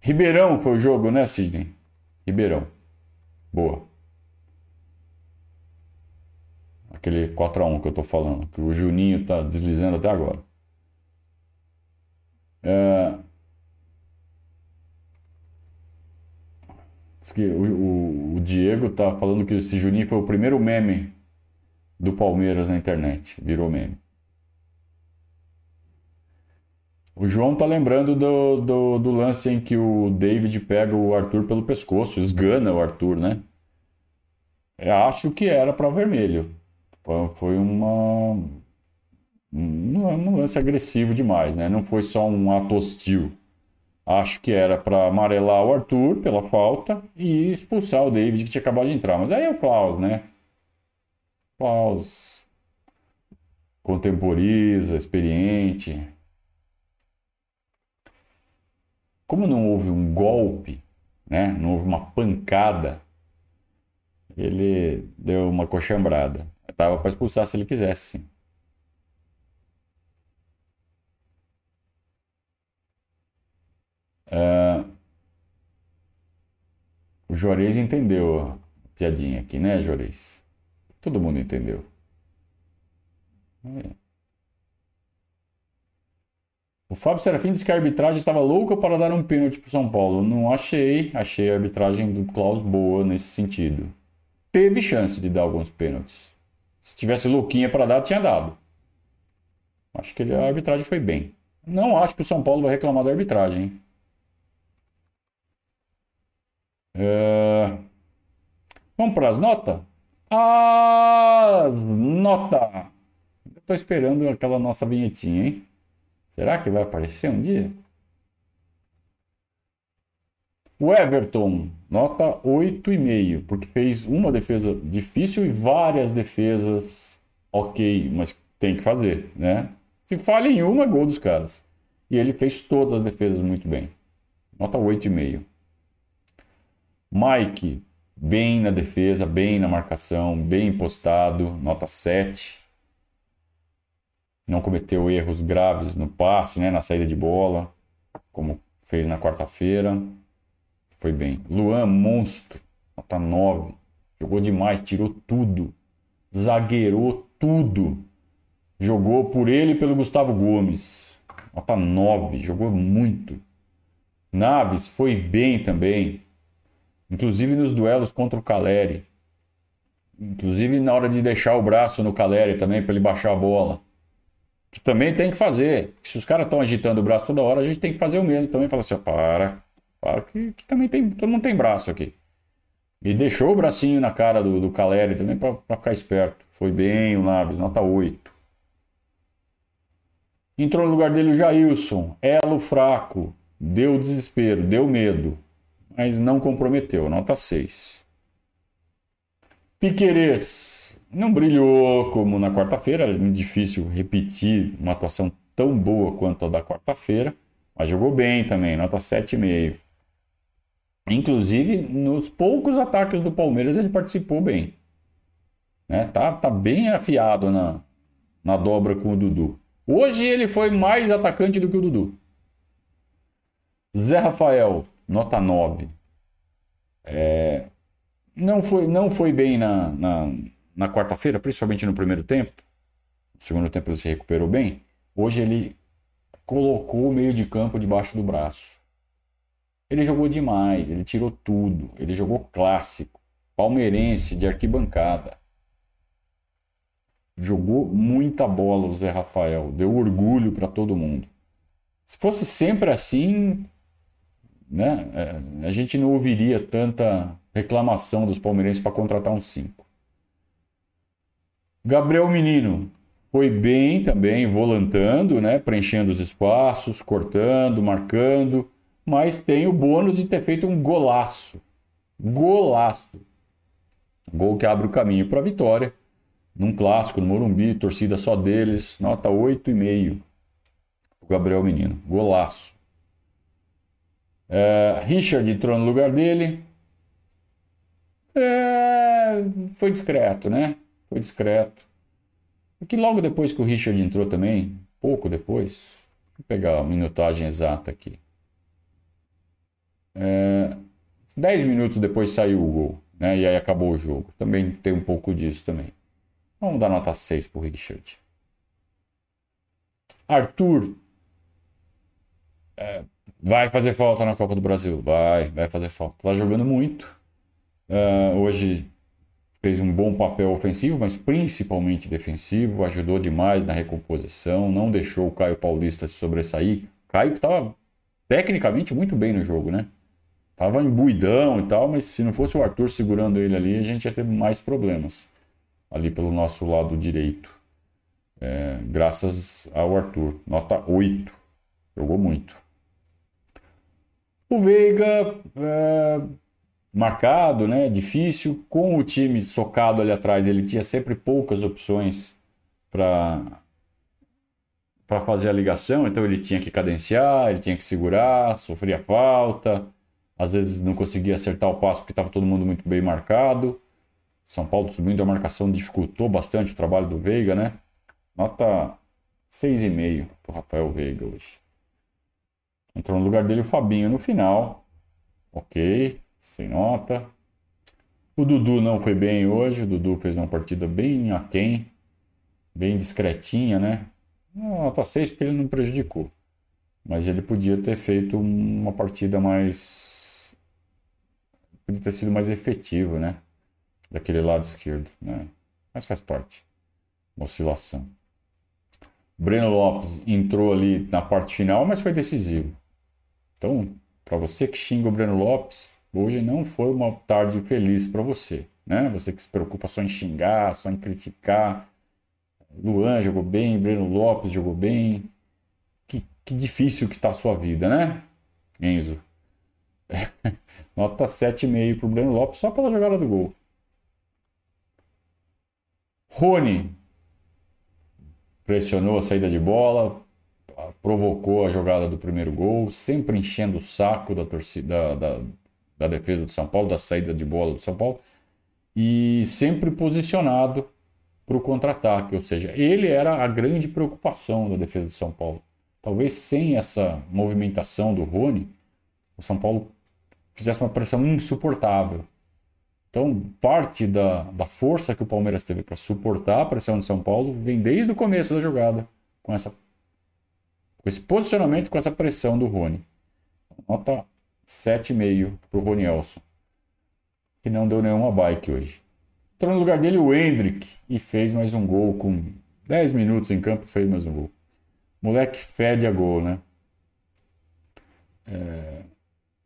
Ribeirão foi o jogo, né, Sidney? Ribeirão. Boa. Aquele 4x1 que eu tô falando, que o Juninho tá deslizando até agora. É... que o, o, o, Diego tá falando que esse Juninho foi o primeiro meme do Palmeiras na internet. Virou meme. O João tá lembrando do, do, do, lance em que o David pega o Arthur pelo pescoço, esgana o Arthur, né? Eu acho que era para vermelho. Foi uma um lance agressivo demais, né? Não foi só um ato hostil. Acho que era para amarelar o Arthur pela falta e expulsar o David que tinha acabado de entrar. Mas aí é o Klaus, né? Klaus contemporiza, experiente. Como não houve um golpe, né? Não houve uma pancada, ele deu uma coxambrada. Tava para expulsar se ele quisesse. Uh, o Juarez entendeu a piadinha aqui, né, Juarez? Todo mundo entendeu. É. O Fábio Serafim disse que a arbitragem estava louca para dar um pênalti para o São Paulo. Não achei. Achei a arbitragem do Klaus boa nesse sentido. Teve chance de dar alguns pênaltis. Se tivesse louquinha para dar, tinha dado. Acho que a arbitragem foi bem. Não acho que o São Paulo vai reclamar da arbitragem. Hein? É... Vamos para as notas? As notas! Estou esperando aquela nossa vinhetinha, hein? Será que vai aparecer um dia? O Everton, nota 8,5, porque fez uma defesa difícil e várias defesas ok, mas tem que fazer, né? Se falha em uma, gol dos caras. E ele fez todas as defesas muito bem. Nota 8,5. Mike, bem na defesa, bem na marcação, bem postado, nota 7. Não cometeu erros graves no passe, né, na saída de bola, como fez na quarta-feira. Foi bem. Luan, monstro, nota 9. Jogou demais, tirou tudo. Zagueirou tudo. Jogou por ele e pelo Gustavo Gomes. Nota 9, jogou muito. Naves foi bem também inclusive nos duelos contra o Caleri. Inclusive na hora de deixar o braço no Caleri também para ele baixar a bola. Que também tem que fazer. Se os caras estão agitando o braço toda hora, a gente tem que fazer o mesmo também. Fala assim, ó, para, para que, que, também tem, todo mundo tem braço aqui. E deixou o bracinho na cara do, do Caleri também para ficar esperto. Foi bem o Naves, nota 8. Entrou no lugar dele o Jailson, elo fraco, deu desespero, deu medo mas não comprometeu, nota 6. Piquerez não brilhou como na quarta-feira, é muito difícil repetir uma atuação tão boa quanto a da quarta-feira, mas jogou bem também, nota 7,5. Inclusive, nos poucos ataques do Palmeiras ele participou bem. Né? Tá, tá bem afiado na, na dobra com o Dudu. Hoje ele foi mais atacante do que o Dudu. Zé Rafael, nota 9. É, não, foi, não foi bem na, na, na quarta-feira, principalmente no primeiro tempo. No segundo tempo ele se recuperou bem. Hoje ele colocou o meio de campo debaixo do braço. Ele jogou demais, ele tirou tudo, ele jogou clássico, palmeirense de arquibancada. Jogou muita bola o Zé Rafael, deu orgulho para todo mundo. Se fosse sempre assim, né? É, a gente não ouviria tanta reclamação dos palmeirenses para contratar um 5. Gabriel Menino foi bem também, volantando, né? preenchendo os espaços, cortando, marcando, mas tem o bônus de ter feito um golaço. Golaço. Gol que abre o caminho para a vitória. Num clássico, no Morumbi, torcida só deles, nota 8,5. O Gabriel Menino. Golaço. É, Richard entrou no lugar dele. É, foi discreto, né? Foi discreto. Aqui logo depois que o Richard entrou também, pouco depois, vou pegar a minutagem exata aqui. É, dez minutos depois saiu o gol, né? E aí acabou o jogo. Também tem um pouco disso também. Vamos dar nota 6 para o Richard. Arthur é, vai fazer falta na Copa do Brasil. Vai, vai fazer falta. Tá jogando muito. Uh, hoje fez um bom papel ofensivo, mas principalmente defensivo. Ajudou demais na recomposição. Não deixou o Caio Paulista se sobressair. Caio que estava tecnicamente muito bem no jogo, né? Tava embuidão e tal, mas se não fosse o Arthur segurando ele ali, a gente ia ter mais problemas ali pelo nosso lado direito. É, graças ao Arthur. Nota 8. Jogou muito. O Veiga, é, marcado, né? Difícil. Com o time socado ali atrás, ele tinha sempre poucas opções para para fazer a ligação, então ele tinha que cadenciar, ele tinha que segurar, sofria falta, às vezes não conseguia acertar o passo porque estava todo mundo muito bem marcado. São Paulo subindo a marcação dificultou bastante o trabalho do Veiga, né? Nota 6,5 para o Rafael Veiga hoje. Entrou no lugar dele o Fabinho no final. Ok, sem nota. O Dudu não foi bem hoje. O Dudu fez uma partida bem aquém, bem discretinha, né? Nota 6 porque ele não prejudicou. Mas ele podia ter feito uma partida mais. Podia ter sido mais efetivo, né? Daquele lado esquerdo, né? Mas faz parte. Uma oscilação. Breno Lopes entrou ali na parte final, mas foi decisivo. Então, para você que xinga o Breno Lopes, hoje não foi uma tarde feliz para você, né? Você que se preocupa só em xingar, só em criticar. Luan jogou bem, Breno Lopes jogou bem. Que, que difícil que tá a sua vida, né, Enzo? Nota 7,5 pro Breno Lopes só pela jogada do gol. Rony pressionou a saída de bola, provocou a jogada do primeiro gol, sempre enchendo o saco da torcida da, da, da defesa do São Paulo, da saída de bola do São Paulo, e sempre posicionado para o contra-ataque, ou seja, ele era a grande preocupação da defesa do São Paulo. Talvez sem essa movimentação do Rony, o São Paulo fizesse uma pressão insuportável. Então, parte da, da força que o Palmeiras teve para suportar a pressão do São Paulo vem desde o começo da jogada, com, essa, com esse posicionamento, com essa pressão do Rony. Nota 7,5 para o Rony Elson, que não deu nenhuma bike hoje. Entrou no lugar dele o Hendrick e fez mais um gol com 10 minutos em campo, fez mais um gol. Moleque fede a gol, né? É...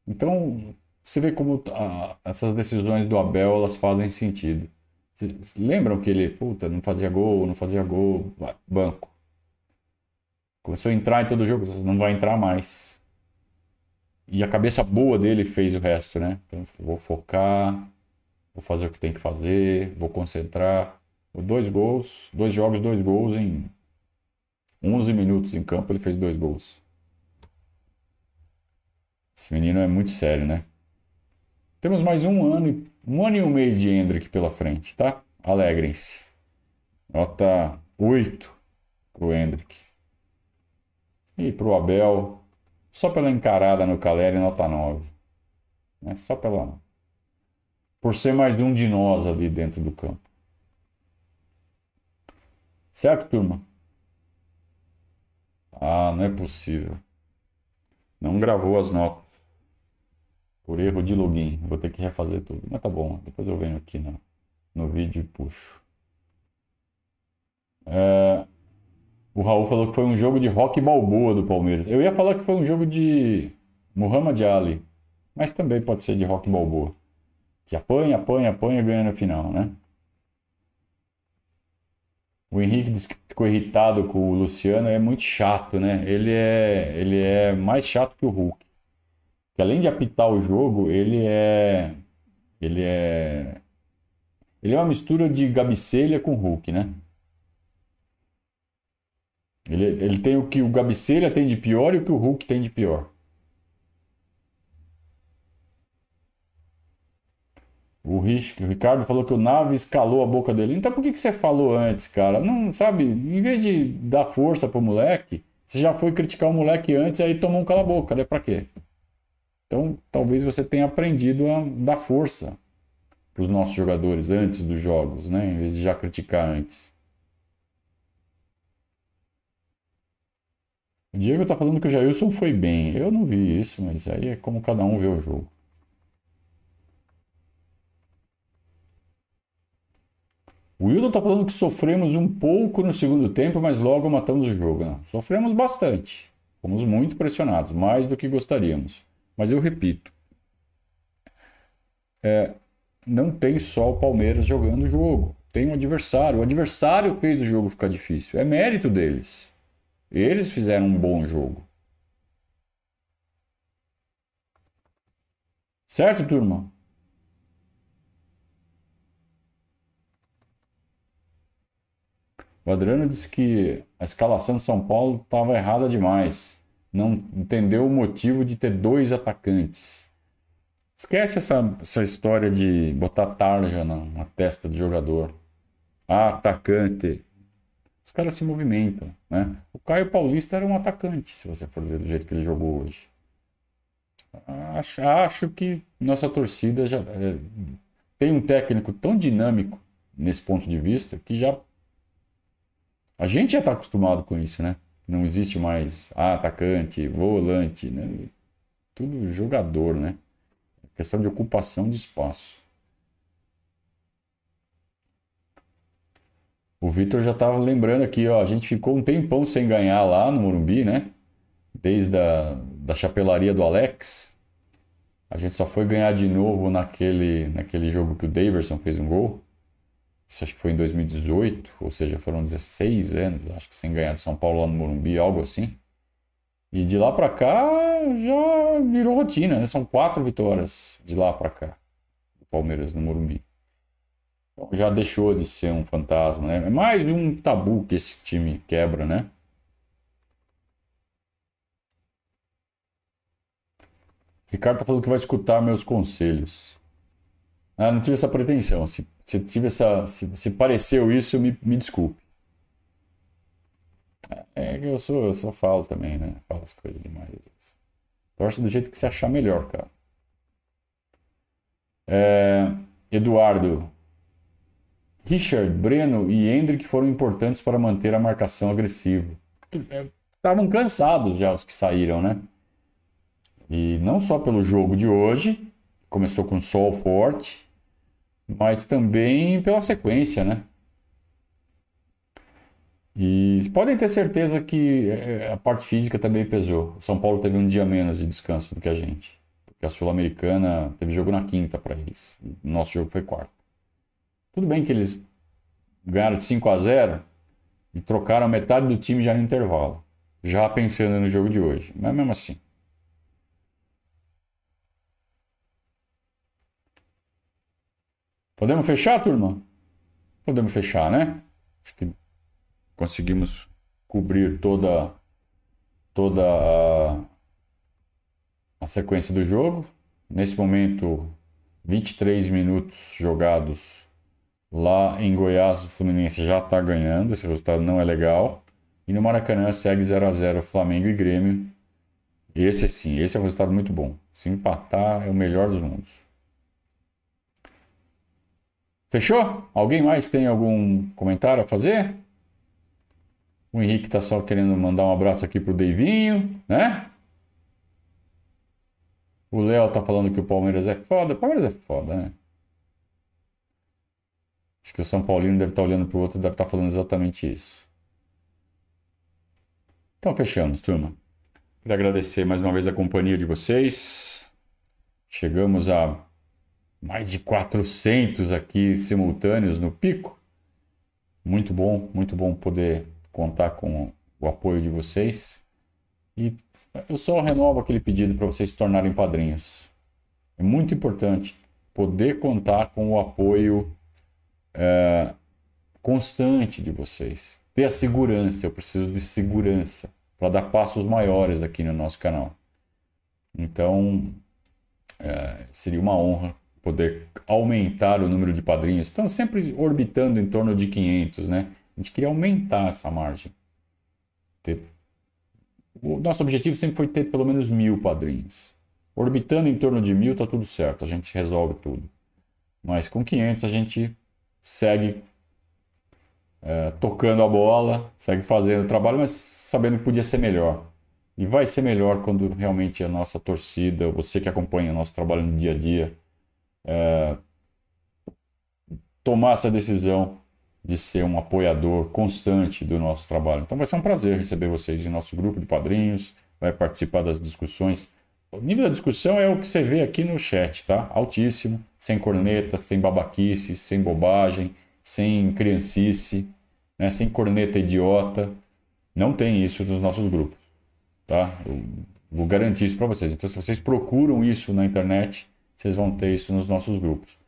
Então, você vê como a, essas decisões do Abel elas fazem sentido. Vocês lembram que ele, puta, não fazia gol, não fazia gol, banco. Começou a entrar em todo jogo, não vai entrar mais. E a cabeça boa dele fez o resto, né? Então, vou focar, vou fazer o que tem que fazer, vou concentrar. Dois gols, dois jogos, dois gols em 11 minutos em campo, ele fez dois gols. Esse menino é muito sério, né? Temos mais um ano, um ano e um mês de Hendrick pela frente, tá? Alegrem-se. Nota 8 pro Hendrick. E pro Abel, só pela encarada no Caleri, nota 9. Né? Só pela por ser mais um de nós ali dentro do campo. Certo, turma? Ah, não é possível. Não gravou as notas. Por erro de login. Vou ter que refazer tudo. Mas tá bom. Depois eu venho aqui no, no vídeo e puxo. É... O Raul falou que foi um jogo de rock balboa do Palmeiras. Eu ia falar que foi um jogo de Muhammad Ali. Mas também pode ser de rock balboa que apanha, apanha, apanha e ganha no final, né? O Henrique disse que ficou irritado com o Luciano, é muito chato, né? Ele é, ele é mais chato que o Hulk. Que além de apitar o jogo, ele é ele é ele é uma mistura de Gabicelha com Hulk, né? Ele, ele tem o que o Gabicelha tem de pior e o que o Hulk tem de pior. O, Ricardo falou que o Naves calou a boca dele. Então por que, que você falou antes, cara? Não, sabe, em vez de dar força pro moleque, você já foi criticar o moleque antes e aí tomou um cala-boca, né? Pra quê? Então talvez você tenha aprendido a dar força para os nossos jogadores antes dos jogos, né? Em vez de já criticar antes. O Diego tá falando que o Jailson foi bem. Eu não vi isso, mas aí é como cada um vê o jogo. O Wilton tá falando que sofremos um pouco no segundo tempo, mas logo matamos o jogo. Não, sofremos bastante. Fomos muito pressionados, mais do que gostaríamos. Mas eu repito, é, não tem só o Palmeiras jogando o jogo. Tem um adversário. O adversário fez o jogo ficar difícil. É mérito deles. Eles fizeram um bom jogo. Certo, turma? O Adriano disse que a escalação de São Paulo estava errada demais. Não entendeu o motivo de ter dois atacantes. Esquece essa, essa história de botar tarja na, na testa do jogador. Ah, atacante. Os caras se movimentam, né? O Caio Paulista era um atacante, se você for ver do jeito que ele jogou hoje. Acho, acho que nossa torcida já é, tem um técnico tão dinâmico nesse ponto de vista que já a gente já está acostumado com isso, né? Não existe mais ah, atacante, volante, né? Tudo jogador, né? Questão de ocupação de espaço. O Vitor já estava lembrando aqui, ó, a gente ficou um tempão sem ganhar lá no Morumbi, né? Desde a da chapelaria do Alex. A gente só foi ganhar de novo naquele, naquele jogo que o Daverson fez um gol. Isso acho que foi em 2018, ou seja, foram 16 anos, acho que sem ganhar de São Paulo lá no Morumbi, algo assim. E de lá para cá já virou rotina, né? São quatro vitórias de lá para cá, do Palmeiras no Morumbi. Então, já deixou de ser um fantasma, né? É mais um tabu que esse time quebra, né? Ricardo tá falando que vai escutar meus conselhos. Ah, não tive essa pretensão. Se, se tive essa, se, se pareceu isso, me, me desculpe. É que eu sou, eu só falo também, né? Falo as coisas demais. Torce do jeito que você achar melhor, cara. É, Eduardo. Richard, Breno e Hendrick foram importantes para manter a marcação agressiva. Estavam é, cansados já os que saíram, né? E não só pelo jogo de hoje, começou com sol forte, mas também pela sequência, né? E podem ter certeza que é, a parte física também pesou. O São Paulo teve um dia menos de descanso do que a gente. Porque a Sul-Americana teve jogo na quinta para eles. Nosso jogo foi quarta. Tudo bem que eles ganharam de 5 a 0 e trocaram metade do time já no intervalo. Já pensando no jogo de hoje. Mas mesmo assim. Podemos fechar, turma? Podemos fechar, né? Acho que conseguimos cobrir toda toda a, a sequência do jogo. Nesse momento, 23 minutos jogados lá em Goiás, o Fluminense já está ganhando, esse resultado não é legal. E no Maracanã segue 0 a 0 Flamengo e Grêmio. Esse sim, esse é um resultado muito bom. Se empatar, é o melhor dos mundos. Fechou? Alguém mais tem algum comentário a fazer? O Henrique está só querendo mandar um abraço aqui pro Deivinho, né? O Léo tá falando que o Palmeiras é foda. O Palmeiras é foda, né? Acho que o São Paulino deve estar tá olhando pro outro e deve estar tá falando exatamente isso. Então fechamos, turma. Quero agradecer mais uma vez a companhia de vocês. Chegamos a mais de 400 aqui simultâneos no pico. Muito bom, muito bom poder contar com o apoio de vocês. E eu só renovo aquele pedido para vocês se tornarem padrinhos. É muito importante poder contar com o apoio é, constante de vocês. Ter a segurança, eu preciso de segurança para dar passos maiores aqui no nosso canal. Então, é, seria uma honra poder aumentar o número de padrinhos. Estão sempre orbitando em torno de 500, né? A gente queria aumentar essa margem. Ter... O nosso objetivo sempre foi ter pelo menos mil padrinhos. Orbitando em torno de mil, tá tudo certo, a gente resolve tudo. Mas com 500 a gente segue é, tocando a bola, segue fazendo o trabalho, mas sabendo que podia ser melhor. E vai ser melhor quando realmente a nossa torcida, você que acompanha o nosso trabalho no dia a dia, é, tomar essa decisão de ser um apoiador constante do nosso trabalho. Então vai ser um prazer receber vocês em nosso grupo de padrinhos, vai participar das discussões. O nível da discussão é o que você vê aqui no chat, tá? Altíssimo, sem corneta, sem babaquice, sem bobagem, sem criancice, né? sem corneta idiota. Não tem isso nos nossos grupos, tá? Eu vou garantir isso para vocês. Então, se vocês procuram isso na internet, vocês vão ter isso nos nossos grupos.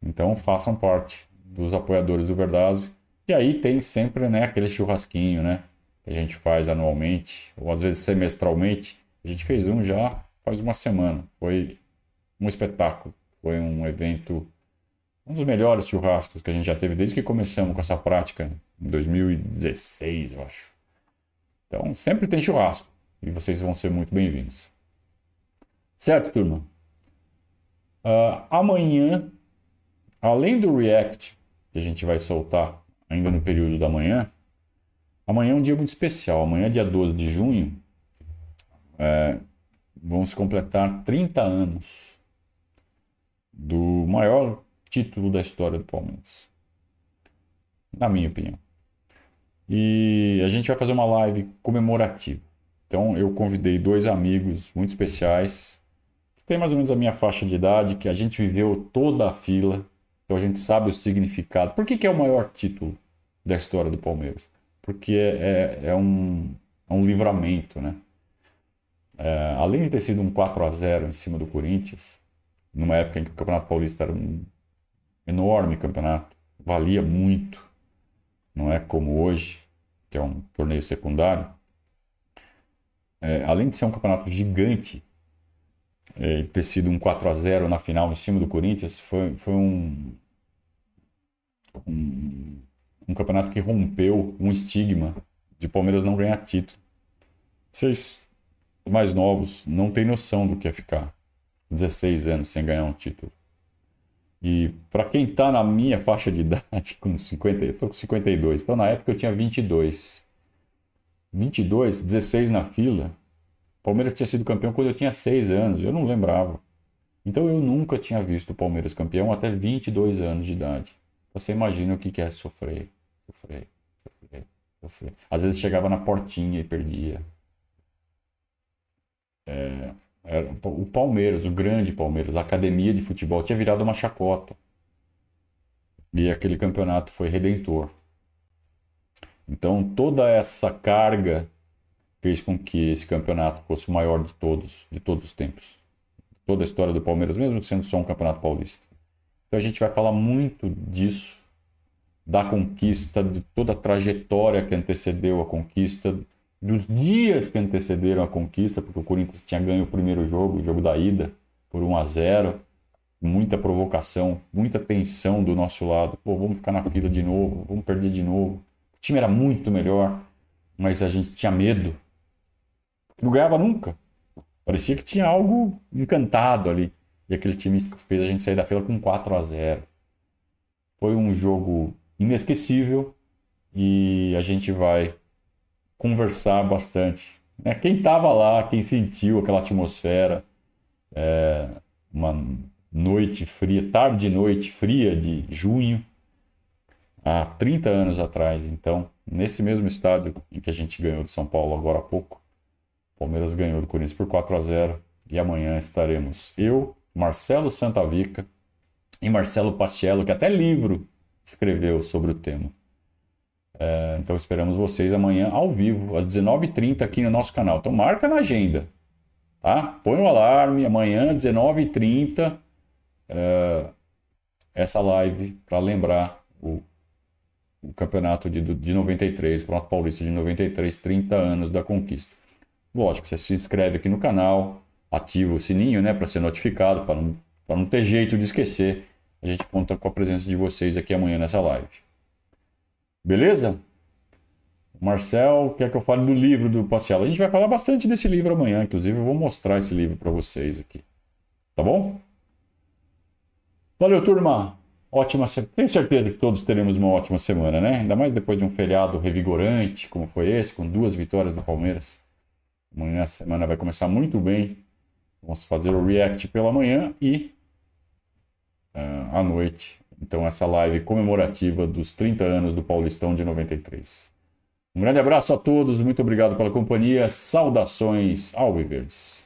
Então façam parte dos apoiadores do Verdazo. E aí tem sempre né, aquele churrasquinho, né? Que a gente faz anualmente, ou às vezes semestralmente. A gente fez um já faz uma semana. Foi um espetáculo. Foi um evento, um dos melhores churrascos que a gente já teve desde que começamos com essa prática em 2016, eu acho. Então sempre tem churrasco e vocês vão ser muito bem-vindos. Certo, turma? Uh, amanhã Além do React, que a gente vai soltar ainda no período da manhã, amanhã é um dia muito especial. Amanhã, dia 12 de junho, é, vamos completar 30 anos do maior título da história do Palmeiras. Na minha opinião. E a gente vai fazer uma live comemorativa. Então eu convidei dois amigos muito especiais, tem mais ou menos a minha faixa de idade, que a gente viveu toda a fila então a gente sabe o significado. Por que, que é o maior título da história do Palmeiras? Porque é, é, é um, é um livramento, né? É, além de ter sido um 4 a 0 em cima do Corinthians, numa época em que o Campeonato Paulista era um enorme campeonato, valia muito, não é como hoje, que é um torneio secundário. É, além de ser um campeonato gigante, é, ter sido um 4 a 0 na final em cima do Corinthians foi, foi um, um, um campeonato que rompeu um estigma de Palmeiras não ganhar título. Vocês mais novos não têm noção do que é ficar 16 anos sem ganhar um título. E para quem está na minha faixa de idade, com 50, eu tô com 52, então na época eu tinha 22. 22, 16 na fila, Palmeiras tinha sido campeão quando eu tinha 6 anos, eu não lembrava. Então eu nunca tinha visto o Palmeiras campeão até 22 anos de idade. Você imagina o que é sofrer, sofrer, sofrer, sofrer. Às vezes chegava na portinha e perdia. É, era, o Palmeiras, o grande Palmeiras, a academia de futebol tinha virado uma chacota. E aquele campeonato foi redentor. Então toda essa carga fez com que esse campeonato fosse o maior de todos, de todos os tempos. Toda a história do Palmeiras, mesmo sendo só um campeonato paulista. Então a gente vai falar muito disso, da conquista, de toda a trajetória que antecedeu a conquista, dos dias que antecederam a conquista, porque o Corinthians tinha ganho o primeiro jogo, o jogo da ida, por 1 a 0 muita provocação, muita tensão do nosso lado. Pô, vamos ficar na fila de novo, vamos perder de novo. O time era muito melhor, mas a gente tinha medo não ganhava nunca. Parecia que tinha algo encantado ali. E aquele time fez a gente sair da fila com 4 a 0. Foi um jogo inesquecível e a gente vai conversar bastante. Né? Quem estava lá, quem sentiu aquela atmosfera, é, uma noite fria, tarde noite fria de junho, há 30 anos atrás. Então, nesse mesmo estádio em que a gente ganhou de São Paulo agora há pouco, Palmeiras ganhou do Corinthians por 4 a 0 e amanhã estaremos eu, Marcelo Santavica e Marcelo Pastiello, que até livro escreveu sobre o tema. É, então esperamos vocês amanhã ao vivo, às 19h30 aqui no nosso canal. Então marca na agenda, tá? Põe o um alarme, amanhã, 19h30, é, essa live para lembrar o, o campeonato de, de 93, o Campeonato Paulista de 93, 30 anos da conquista. Lógico, você se inscreve aqui no canal, ativa o sininho, né, para ser notificado, para não, não ter jeito de esquecer. A gente conta com a presença de vocês aqui amanhã nessa live. Beleza? Marcel quer que eu fale do livro do Pacial. A gente vai falar bastante desse livro amanhã, inclusive eu vou mostrar esse livro para vocês aqui. Tá bom? Valeu, turma. Ótima semana. Tenho certeza que todos teremos uma ótima semana, né? Ainda mais depois de um feriado revigorante como foi esse, com duas vitórias do Palmeiras Amanhã a semana vai começar muito bem. Vamos fazer o react pela manhã e uh, à noite. Então, essa live comemorativa dos 30 anos do Paulistão de 93. Um grande abraço a todos, muito obrigado pela companhia. Saudações Alviverdes.